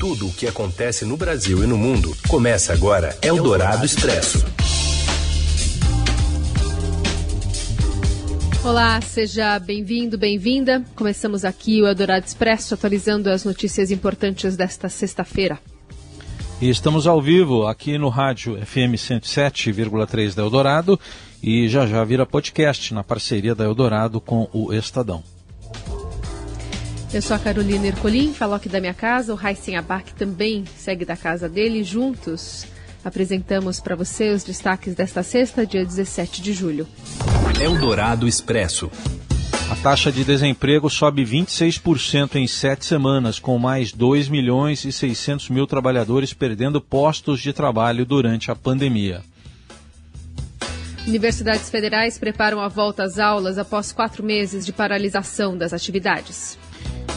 Tudo o que acontece no Brasil e no mundo começa agora Eldorado Expresso. Olá, seja bem-vindo, bem-vinda. Começamos aqui o Eldorado Expresso, atualizando as notícias importantes desta sexta-feira. E estamos ao vivo aqui no rádio FM 107,3 da Eldorado e já já vira podcast na parceria da Eldorado com o Estadão. Eu sou a Carolina Ercolim, falo aqui da minha casa, o Raíssen Abac também segue da casa dele. Juntos apresentamos para você os destaques desta sexta, dia 17 de julho. Eldorado Expresso. A taxa de desemprego sobe 26% em sete semanas, com mais 2 milhões e 600 mil trabalhadores perdendo postos de trabalho durante a pandemia. Universidades federais preparam a volta às aulas após quatro meses de paralisação das atividades.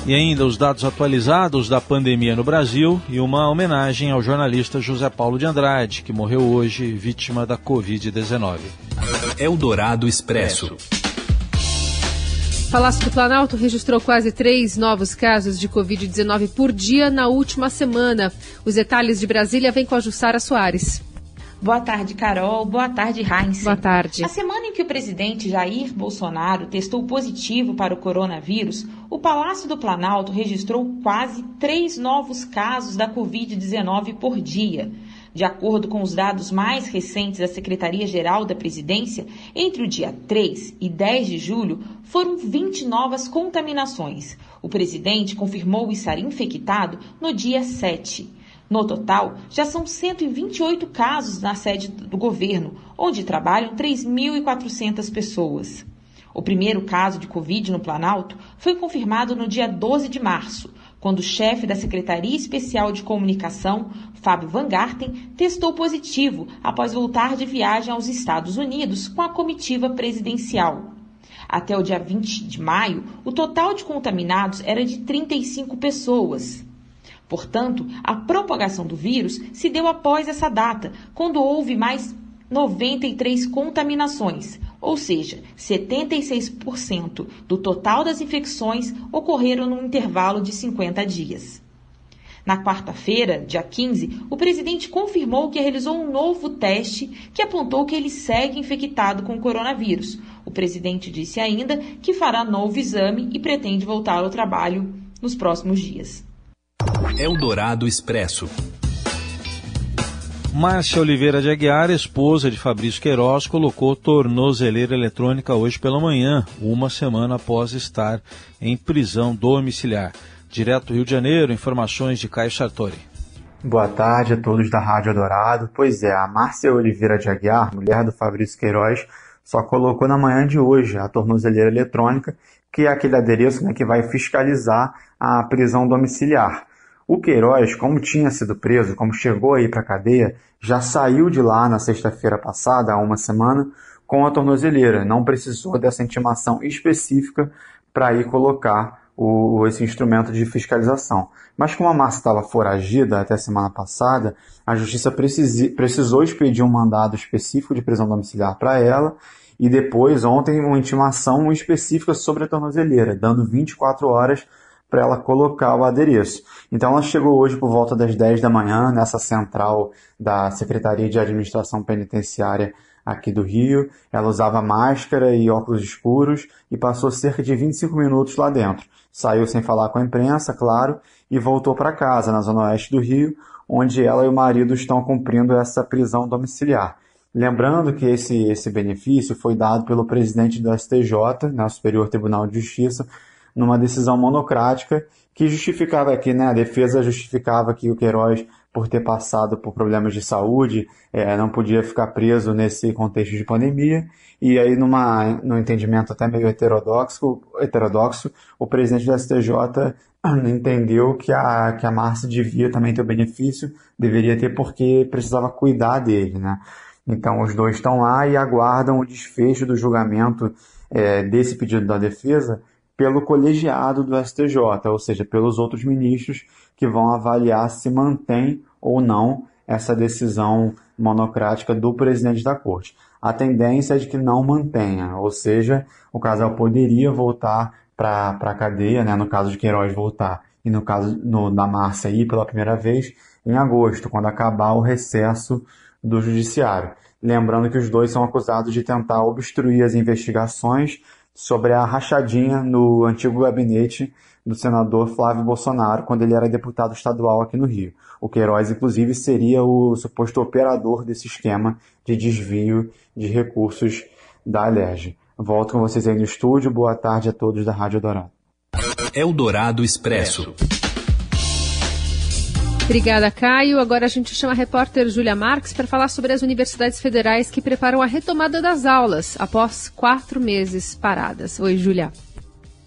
E ainda os dados atualizados da pandemia no Brasil e uma homenagem ao jornalista José Paulo de Andrade, que morreu hoje vítima da Covid-19. Eldorado Expresso. Palácio do Planalto registrou quase três novos casos de Covid-19 por dia na última semana. Os detalhes de Brasília vêm com a Jussara Soares. Boa tarde, Carol. Boa tarde, Heinz. Boa tarde. A semana em que o presidente Jair Bolsonaro testou positivo para o coronavírus, o Palácio do Planalto registrou quase três novos casos da Covid-19 por dia. De acordo com os dados mais recentes da Secretaria-Geral da Presidência, entre o dia 3 e 10 de julho foram 20 novas contaminações. O presidente confirmou estar infectado no dia 7. No total, já são 128 casos na sede do governo, onde trabalham 3.400 pessoas. O primeiro caso de Covid no Planalto foi confirmado no dia 12 de março, quando o chefe da Secretaria Especial de Comunicação, Fábio Van Garten, testou positivo após voltar de viagem aos Estados Unidos com a comitiva presidencial. Até o dia 20 de maio, o total de contaminados era de 35 pessoas. Portanto, a propagação do vírus se deu após essa data, quando houve mais 93 contaminações, ou seja, 76% do total das infecções ocorreram num intervalo de 50 dias. Na quarta-feira, dia 15, o presidente confirmou que realizou um novo teste que apontou que ele segue infectado com o coronavírus. O presidente disse ainda que fará novo exame e pretende voltar ao trabalho nos próximos dias. Eldorado Expresso. Márcia Oliveira de Aguiar, esposa de Fabrício Queiroz, colocou tornozeleira eletrônica hoje pela manhã, uma semana após estar em prisão domiciliar. Direto do Rio de Janeiro, informações de Caio Sartori. Boa tarde a todos da Rádio Dourado. Pois é, a Márcia Oliveira de Aguiar, mulher do Fabrício Queiroz, só colocou na manhã de hoje a tornozeleira eletrônica, que é aquele adereço né, que vai fiscalizar a prisão domiciliar. O Queiroz, como tinha sido preso, como chegou aí para a cadeia, já saiu de lá na sexta-feira passada, há uma semana, com a tornozeleira. Não precisou dessa intimação específica para ir colocar o, esse instrumento de fiscalização. Mas como a Márcia estava foragida até a semana passada, a Justiça precisi, precisou expedir um mandado específico de prisão domiciliar para ela e depois, ontem, uma intimação específica sobre a tornozeleira, dando 24 horas para ela colocar o adereço. Então ela chegou hoje por volta das 10 da manhã nessa central da Secretaria de Administração Penitenciária aqui do Rio. Ela usava máscara e óculos escuros e passou cerca de 25 minutos lá dentro. Saiu sem falar com a imprensa, claro, e voltou para casa, na zona oeste do Rio, onde ela e o marido estão cumprindo essa prisão domiciliar. Lembrando que esse, esse benefício foi dado pelo presidente do STJ, né, Superior Tribunal de Justiça, numa decisão monocrática que justificava aqui, né, a defesa justificava que o Queiroz, por ter passado por problemas de saúde, é, não podia ficar preso nesse contexto de pandemia, e aí numa, num entendimento até meio heterodoxo, heterodoxo o presidente do STJ entendeu que a, que a Márcia devia também ter o benefício, deveria ter porque precisava cuidar dele, né. Então os dois estão lá e aguardam o desfecho do julgamento é, desse pedido da defesa, pelo colegiado do STJ, ou seja, pelos outros ministros que vão avaliar se mantém ou não essa decisão monocrática do presidente da corte. A tendência é de que não mantenha, ou seja, o casal poderia voltar para a cadeia, né, no caso de Queiroz voltar e no caso no, da Márcia ir pela primeira vez em agosto, quando acabar o recesso do judiciário. Lembrando que os dois são acusados de tentar obstruir as investigações sobre a rachadinha no antigo gabinete do senador Flávio Bolsonaro, quando ele era deputado estadual aqui no Rio. O Queiroz, inclusive, seria o suposto operador desse esquema de desvio de recursos da Alerj. Volto com vocês aí no estúdio. Boa tarde a todos da Rádio Dourado. Eldorado Expresso. Obrigada, Caio. Agora a gente chama a repórter Júlia Marques para falar sobre as universidades federais que preparam a retomada das aulas após quatro meses paradas. Oi, Júlia.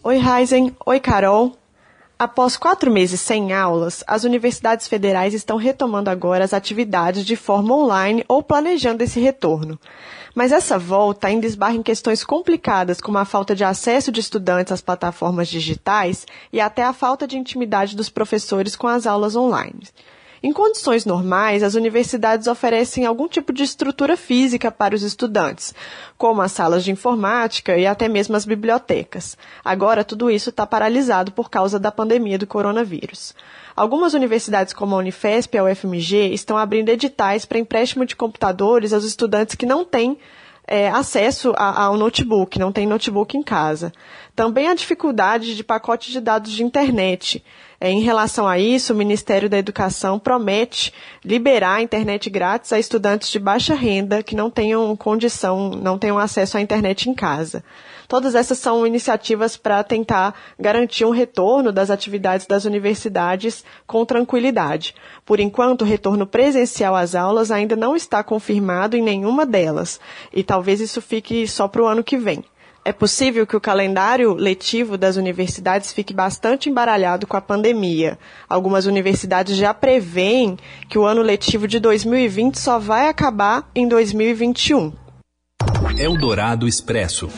Oi, Heisen. Oi, Carol. Após quatro meses sem aulas, as universidades federais estão retomando agora as atividades de forma online ou planejando esse retorno. Mas essa volta ainda esbarra em questões complicadas, como a falta de acesso de estudantes às plataformas digitais e até a falta de intimidade dos professores com as aulas online. Em condições normais, as universidades oferecem algum tipo de estrutura física para os estudantes, como as salas de informática e até mesmo as bibliotecas. Agora, tudo isso está paralisado por causa da pandemia do coronavírus. Algumas universidades, como a Unifesp e a UFMG, estão abrindo editais para empréstimo de computadores aos estudantes que não têm é, acesso ao notebook, não tem notebook em casa. Também a dificuldade de pacote de dados de internet. É, em relação a isso, o Ministério da Educação promete liberar a internet grátis a estudantes de baixa renda que não tenham condição, não tenham acesso à internet em casa. Todas essas são iniciativas para tentar garantir um retorno das atividades das universidades com tranquilidade. Por enquanto, o retorno presencial às aulas ainda não está confirmado em nenhuma delas, e talvez isso fique só para o ano que vem. É possível que o calendário letivo das universidades fique bastante embaralhado com a pandemia. Algumas universidades já preveem que o ano letivo de 2020 só vai acabar em 2021. Eldorado Expresso.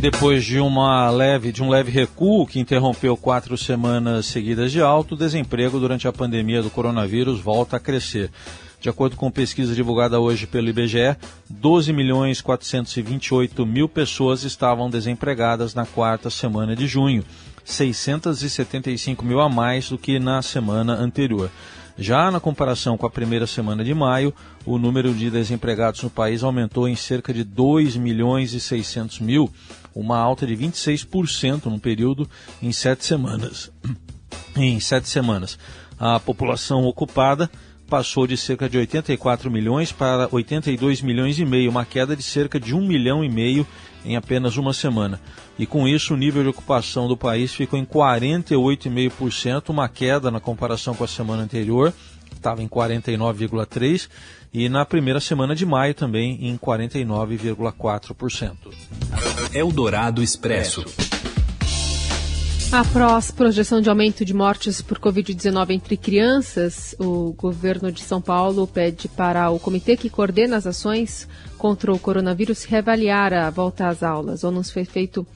Depois de uma leve, de um leve recuo que interrompeu quatro semanas seguidas de alto, o desemprego durante a pandemia do coronavírus volta a crescer. De acordo com pesquisa divulgada hoje pelo IBGE, 12 milhões 428 mil pessoas estavam desempregadas na quarta semana de junho, 675 mil a mais do que na semana anterior. Já na comparação com a primeira semana de maio, o número de desempregados no país aumentou em cerca de 2 milhões e 600 mil, uma alta de 26% no período em sete semanas. em sete semanas. A população ocupada passou de cerca de 84 milhões para 82 milhões e meio, uma queda de cerca de 1 milhão e meio em apenas uma semana. E com isso, o nível de ocupação do país ficou em 48,5%, uma queda na comparação com a semana anterior, estava em 49,3%, e na primeira semana de maio também em 49,4%. Eldorado Expresso. Após projeção de aumento de mortes por Covid-19 entre crianças, o governo de São Paulo pede para o comitê que coordena as ações contra o coronavírus reavaliar a volta às aulas. O anúncio foi feito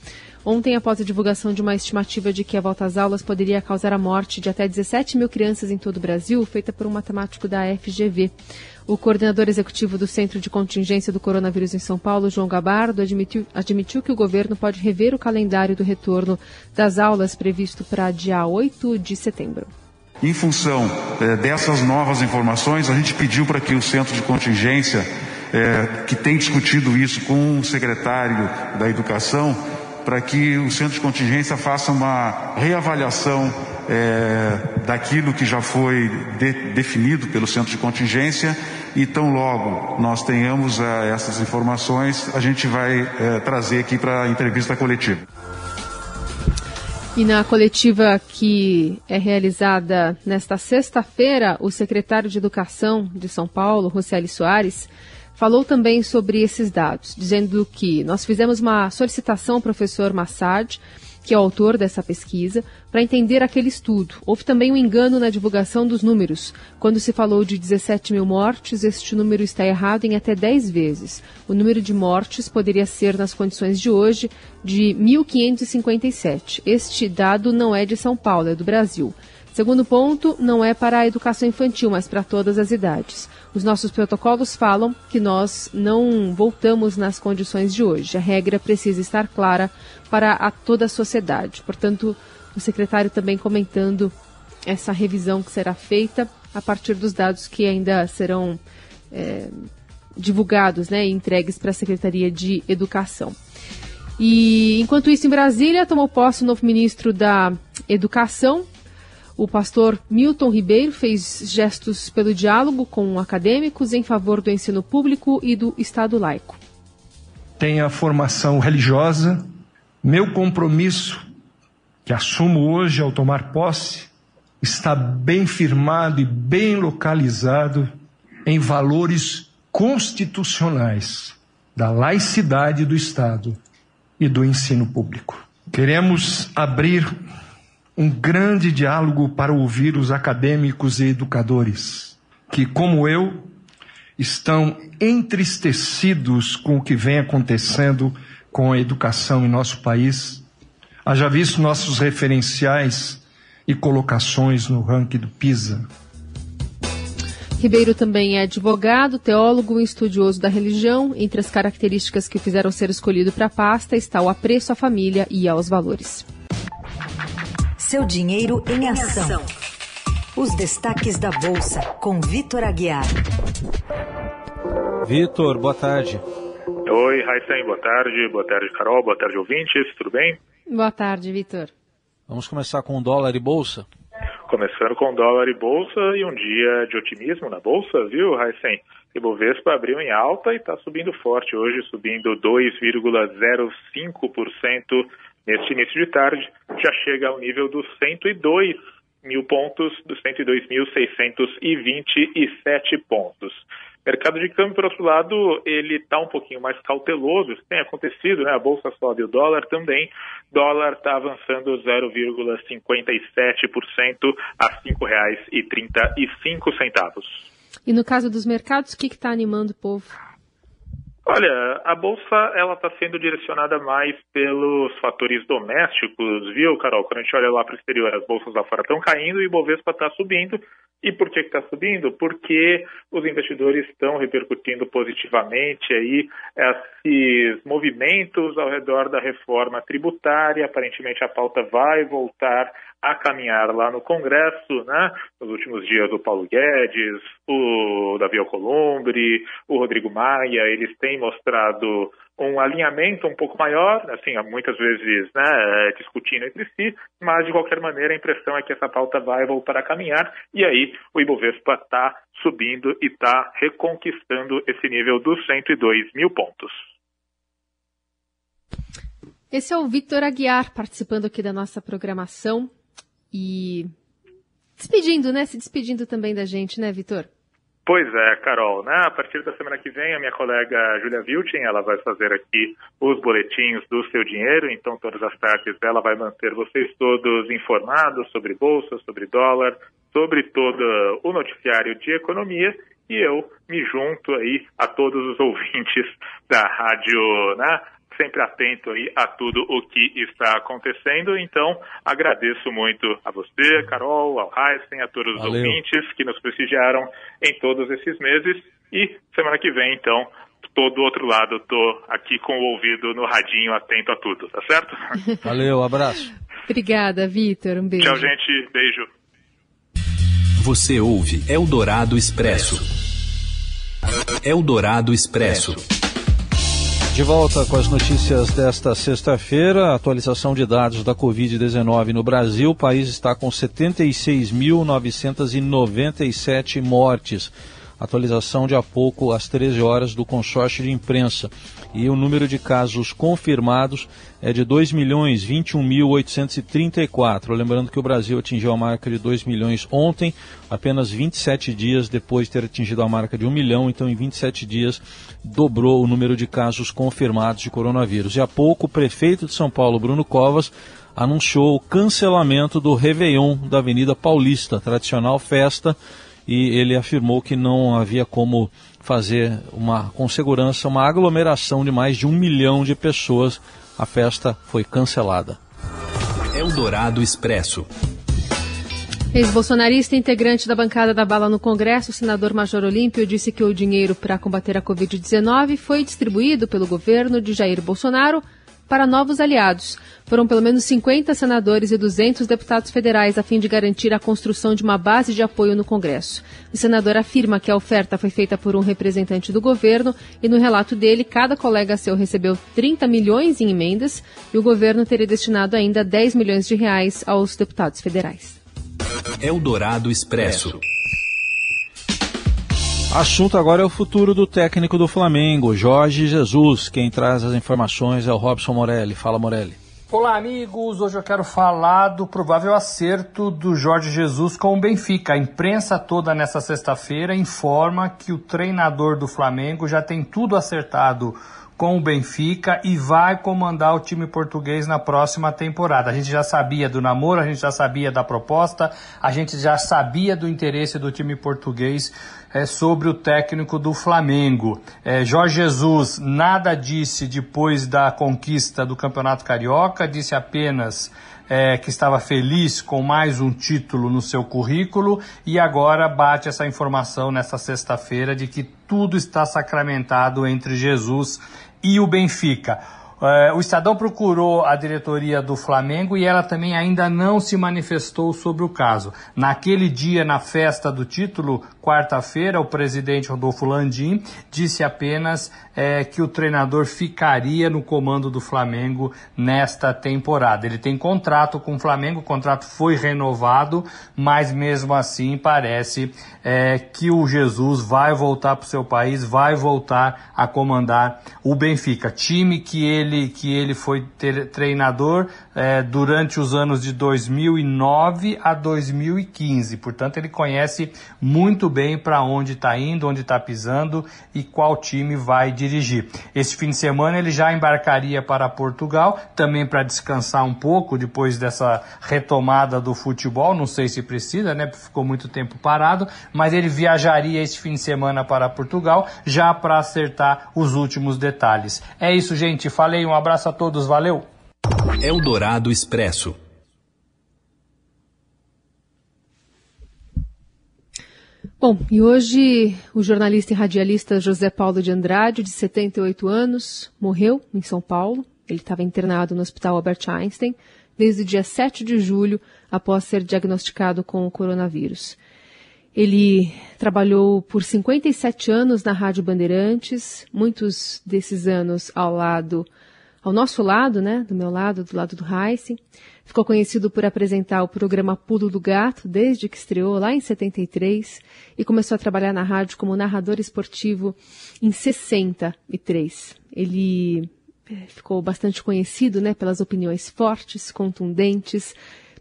ontem após a divulgação de uma estimativa de que a volta às aulas poderia causar a morte de até 17 mil crianças em todo o Brasil, feita por um matemático da FGV. O coordenador executivo do Centro de Contingência do Coronavírus em São Paulo, João Gabardo, admitiu, admitiu que o governo pode rever o calendário do retorno das aulas previsto para dia 8 de setembro. Em função eh, dessas novas informações, a gente pediu para que o Centro de Contingência, eh, que tem discutido isso com o secretário da Educação, para que o Centro de Contingência faça uma reavaliação é, daquilo que já foi de, definido pelo centro de contingência e tão logo nós tenhamos é, essas informações, a gente vai é, trazer aqui para a entrevista coletiva. E na coletiva que é realizada nesta sexta-feira, o secretário de Educação de São Paulo, Roseli Soares, falou também sobre esses dados, dizendo que nós fizemos uma solicitação ao professor Massad que é o autor dessa pesquisa, para entender aquele estudo. Houve também um engano na divulgação dos números. Quando se falou de 17 mil mortes, este número está errado em até 10 vezes. O número de mortes poderia ser, nas condições de hoje, de 1.557. Este dado não é de São Paulo, é do Brasil. Segundo ponto, não é para a educação infantil, mas para todas as idades. Os nossos protocolos falam que nós não voltamos nas condições de hoje. A regra precisa estar clara para a toda a sociedade. Portanto, O secretário também comentando essa revisão que será feita a partir dos dados que ainda serão é, divulgados né, e entregues para a Secretaria de Educação. E enquanto isso, em Brasília, tomou posse o novo ministro da Educação. O pastor Milton Ribeiro fez gestos pelo diálogo com acadêmicos em favor do ensino público e do Estado laico. Tenho a formação religiosa, meu compromisso, que assumo hoje ao tomar posse, está bem firmado e bem localizado em valores constitucionais da laicidade do Estado e do ensino público. Queremos abrir um grande diálogo para ouvir os acadêmicos e educadores que, como eu, estão entristecidos com o que vem acontecendo com a educação em nosso país. Haja visto nossos referenciais e colocações no ranking do PISA. Ribeiro também é advogado, teólogo e estudioso da religião. Entre as características que o fizeram ser escolhido para a pasta está o apreço à família e aos valores. Seu dinheiro em ação. Os destaques da Bolsa, com Vitor Aguiar. Vitor, boa tarde. Oi, Raíssen, boa tarde. Boa tarde, Carol. Boa tarde, ouvintes. Tudo bem? Boa tarde, Vitor. Vamos começar com dólar e bolsa? Começando com dólar e bolsa e um dia de otimismo na bolsa, viu, Raíssen? Ibovespa abriu em alta e está subindo forte hoje, subindo 2,05% neste início de tarde. Já chega ao nível dos 102 mil pontos, dos 102.627 pontos. Mercado de câmbio, por outro lado, ele está um pouquinho mais cauteloso. Isso tem acontecido, né? A bolsa sobe, o dólar também. Dólar está avançando 0,57% a R$ 5,35. E no caso dos mercados, o que está animando o povo? Olha, a bolsa ela está sendo direcionada mais pelos fatores domésticos, viu, Carol? Quando a gente olha lá para o exterior, as bolsas lá fora estão caindo e o Bovespa está subindo. E por que está subindo? Porque os investidores estão repercutindo positivamente aí esses movimentos ao redor da reforma tributária. Aparentemente a pauta vai voltar a caminhar lá no Congresso, né? Nos últimos dias o Paulo Guedes, o Davi Alcolumbre, o Rodrigo Maia, eles têm mostrado um alinhamento um pouco maior, assim, muitas vezes né, discutindo entre si, mas de qualquer maneira a impressão é que essa pauta vai voltar a caminhar e aí o Ibovespa está subindo e está reconquistando esse nível dos 102 mil pontos. Esse é o Victor Aguiar participando aqui da nossa programação e despedindo, né? Se despedindo também da gente, né, Vitor? Pois é, Carol, né? A partir da semana que vem, a minha colega Julia Viltin, ela vai fazer aqui os boletins do seu dinheiro, então todas as tardes ela vai manter vocês todos informados sobre bolsa, sobre dólar, sobre todo o noticiário de economia e eu me junto aí a todos os ouvintes da rádio, né? Sempre atento aí a tudo o que está acontecendo. Então, agradeço muito a você, Carol, ao Heisen, a todos os Valeu. ouvintes que nos prestigiaram em todos esses meses. E semana que vem, então, todo do outro lado, estou aqui com o ouvido no radinho, atento a tudo, tá certo? Valeu, abraço. Obrigada, Vitor. Um beijo. Tchau, gente. Beijo. Você ouve Eldorado Expresso. Eldorado Expresso. De volta com as notícias desta sexta-feira, atualização de dados da Covid-19 no Brasil. O país está com 76.997 mortes. Atualização de há pouco, às 13 horas, do consórcio de imprensa. E o número de casos confirmados é de 2.021.834. Lembrando que o Brasil atingiu a marca de 2 milhões ontem, apenas 27 dias depois de ter atingido a marca de 1 milhão. Então, em 27 dias, dobrou o número de casos confirmados de coronavírus. E há pouco, o prefeito de São Paulo, Bruno Covas, anunciou o cancelamento do Réveillon da Avenida Paulista, tradicional festa e ele afirmou que não havia como fazer uma, com segurança uma aglomeração de mais de um milhão de pessoas. A festa foi cancelada. Eldorado Expresso. Ex-bolsonarista integrante da bancada da bala no Congresso, o senador Major Olímpio, disse que o dinheiro para combater a Covid-19 foi distribuído pelo governo de Jair Bolsonaro para novos aliados. Foram pelo menos 50 senadores e 200 deputados federais a fim de garantir a construção de uma base de apoio no Congresso. O senador afirma que a oferta foi feita por um representante do governo e no relato dele, cada colega seu recebeu 30 milhões em emendas e o governo teria destinado ainda 10 milhões de reais aos deputados federais. Eldorado Expresso. Assunto agora é o futuro do técnico do Flamengo, Jorge Jesus. Quem traz as informações é o Robson Morelli. Fala, Morelli. Olá, amigos. Hoje eu quero falar do provável acerto do Jorge Jesus com o Benfica. A imprensa toda nessa sexta-feira informa que o treinador do Flamengo já tem tudo acertado com o Benfica e vai comandar o time português na próxima temporada. A gente já sabia do namoro, a gente já sabia da proposta, a gente já sabia do interesse do time português é, sobre o técnico do Flamengo. É, Jorge Jesus nada disse depois da conquista do Campeonato Carioca, disse apenas é, que estava feliz com mais um título no seu currículo e agora bate essa informação nesta sexta-feira de que tudo está sacramentado entre Jesus e o Benfica. Uh, o Estadão procurou a diretoria do Flamengo e ela também ainda não se manifestou sobre o caso. Naquele dia, na festa do título, quarta-feira, o presidente Rodolfo Landim disse apenas é, que o treinador ficaria no comando do Flamengo nesta temporada. Ele tem contrato com o Flamengo, o contrato foi renovado, mas mesmo assim parece é, que o Jesus vai voltar para o seu país, vai voltar a comandar o Benfica, time que ele que ele foi ter, treinador é, durante os anos de 2009 a 2015. Portanto, ele conhece muito bem para onde está indo, onde está pisando e qual time vai dirigir. Esse fim de semana ele já embarcaria para Portugal, também para descansar um pouco depois dessa retomada do futebol. Não sei se precisa, né? Ficou muito tempo parado, mas ele viajaria esse fim de semana para Portugal já para acertar os últimos detalhes. É isso, gente. Falei, um abraço a todos, valeu! Eldorado Expresso. Bom, e hoje o jornalista e radialista José Paulo de Andrade, de 78 anos, morreu em São Paulo. Ele estava internado no Hospital Albert Einstein desde o dia 7 de julho, após ser diagnosticado com o coronavírus. Ele trabalhou por 57 anos na Rádio Bandeirantes, muitos desses anos ao lado, ao nosso lado, né, do meu lado, do lado do Heisen. Ficou conhecido por apresentar o programa Pulo do Gato desde que estreou lá em 73 e começou a trabalhar na rádio como narrador esportivo em 63. Ele eh, ficou bastante conhecido né, pelas opiniões fortes, contundentes,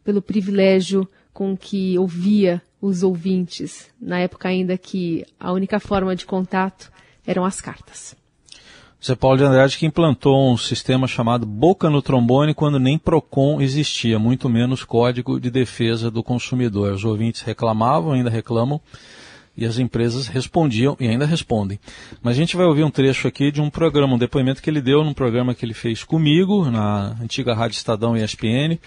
pelo privilégio com que ouvia os ouvintes, na época ainda que a única forma de contato eram as cartas. Zé Paulo de Andrade que implantou um sistema chamado Boca no Trombone quando nem PROCON existia, muito menos Código de Defesa do Consumidor. Os ouvintes reclamavam, ainda reclamam, e as empresas respondiam e ainda respondem. Mas a gente vai ouvir um trecho aqui de um programa, um depoimento que ele deu num programa que ele fez comigo, na antiga Rádio Estadão ESPN,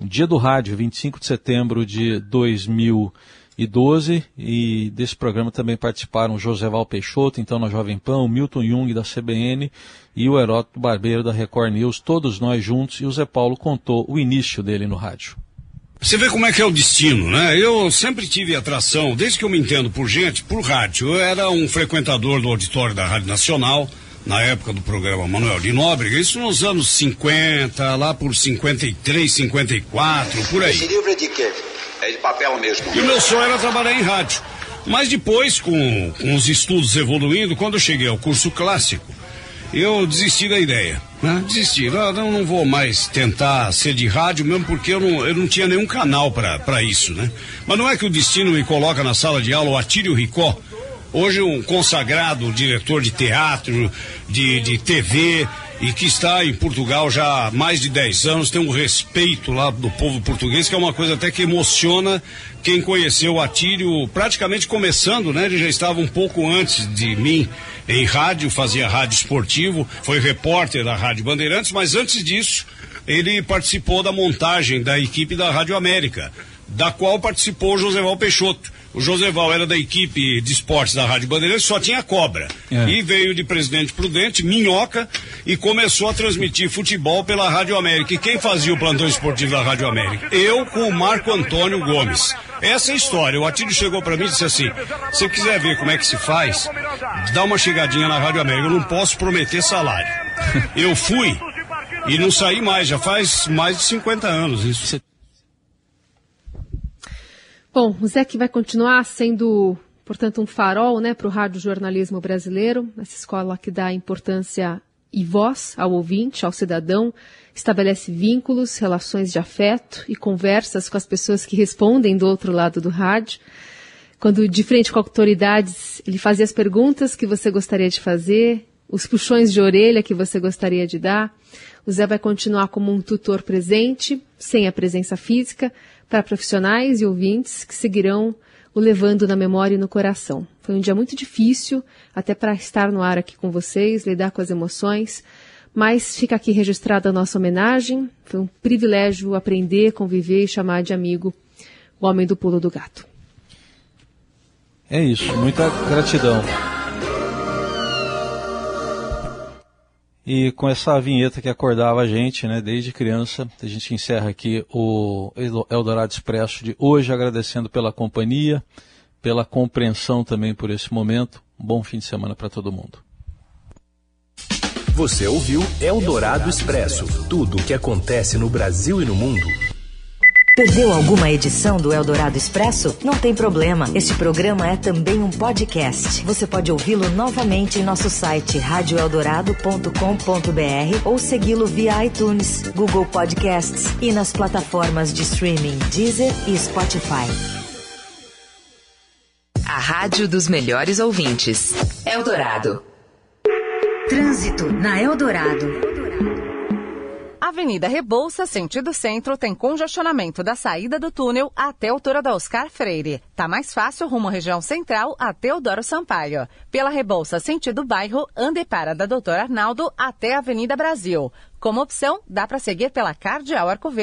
dia do rádio, 25 de setembro de 2000 e 12, e desse programa também participaram o Joseval Peixoto, então na Jovem Pan, o Milton Jung da CBN e o Heródoto Barbeiro da Record News, todos nós juntos, e o Zé Paulo contou o início dele no rádio. Você vê como é que é o destino, né? Eu sempre tive atração, desde que eu me entendo por gente, por rádio. Eu era um frequentador do auditório da Rádio Nacional, na época do programa Manuel de Nóbrega, isso nos anos 50, lá por 53, 54, por aí. Esse livro é de quê? É de papel mesmo. E o meu sonho era trabalhar em rádio. Mas depois, com, com os estudos evoluindo, quando eu cheguei ao curso clássico, eu desisti da ideia. Né? Desisti. Não, não vou mais tentar ser de rádio, mesmo porque eu não, eu não tinha nenhum canal para isso, né? Mas não é que o destino me coloca na sala de aula o Atílio Ricó, hoje um consagrado diretor de teatro, de, de TV, e que está em Portugal já há mais de 10 anos, tem um respeito lá do povo português, que é uma coisa até que emociona quem conheceu o Atílio praticamente começando, né? Ele já estava um pouco antes de mim em rádio, fazia rádio esportivo, foi repórter da Rádio Bandeirantes, mas antes disso, ele participou da montagem da equipe da Rádio América, da qual participou Joséval Peixoto O Joseval era da equipe de esportes da Rádio Bandeirantes, só tinha cobra. É. E veio de Presidente Prudente, minhoca, e começou a transmitir futebol pela Rádio América. E quem fazia o plantão esportivo da Rádio América? Eu com o Marco Antônio Gomes. Essa é a história. O Atílio chegou para mim e disse assim: se quiser ver como é que se faz, dá uma chegadinha na Rádio América. Eu não posso prometer salário. Eu fui e não saí mais, já faz mais de 50 anos isso. Bom, o ZEC vai continuar sendo, portanto, um farol né, para o rádio jornalismo brasileiro, essa escola que dá importância e voz ao ouvinte, ao cidadão, estabelece vínculos, relações de afeto e conversas com as pessoas que respondem do outro lado do rádio. Quando de frente com autoridades, ele fazia as perguntas que você gostaria de fazer, os puxões de orelha que você gostaria de dar. O Zé vai continuar como um tutor presente, sem a presença física, para profissionais e ouvintes que seguirão o levando na memória e no coração. Foi um dia muito difícil, até para estar no ar aqui com vocês, lidar com as emoções, mas fica aqui registrada a nossa homenagem. Foi um privilégio aprender, conviver e chamar de amigo o homem do pulo do gato. É isso, muita gratidão. E com essa vinheta que acordava a gente, né, desde criança, a gente encerra aqui o Eldorado Expresso de hoje, agradecendo pela companhia, pela compreensão também por esse momento. Um bom fim de semana para todo mundo. Você ouviu Eldorado Expresso tudo o que acontece no Brasil e no mundo Perdeu alguma edição do Eldorado Expresso? Não tem problema. Este programa é também um podcast. Você pode ouvi-lo novamente em nosso site radioeldorado.com.br ou segui-lo via iTunes, Google Podcasts e nas plataformas de streaming Deezer e Spotify. A rádio dos melhores ouvintes. Eldorado. Trânsito na Eldorado. Avenida Rebouça, sentido centro, tem congestionamento da saída do túnel até a altura da Oscar Freire. Tá mais fácil rumo à região central até Teodoro Sampaio. Pela Rebouça, sentido bairro, ande para da Doutor Arnaldo até a Avenida Brasil. Como opção, dá para seguir pela Cardeal Arco Verde.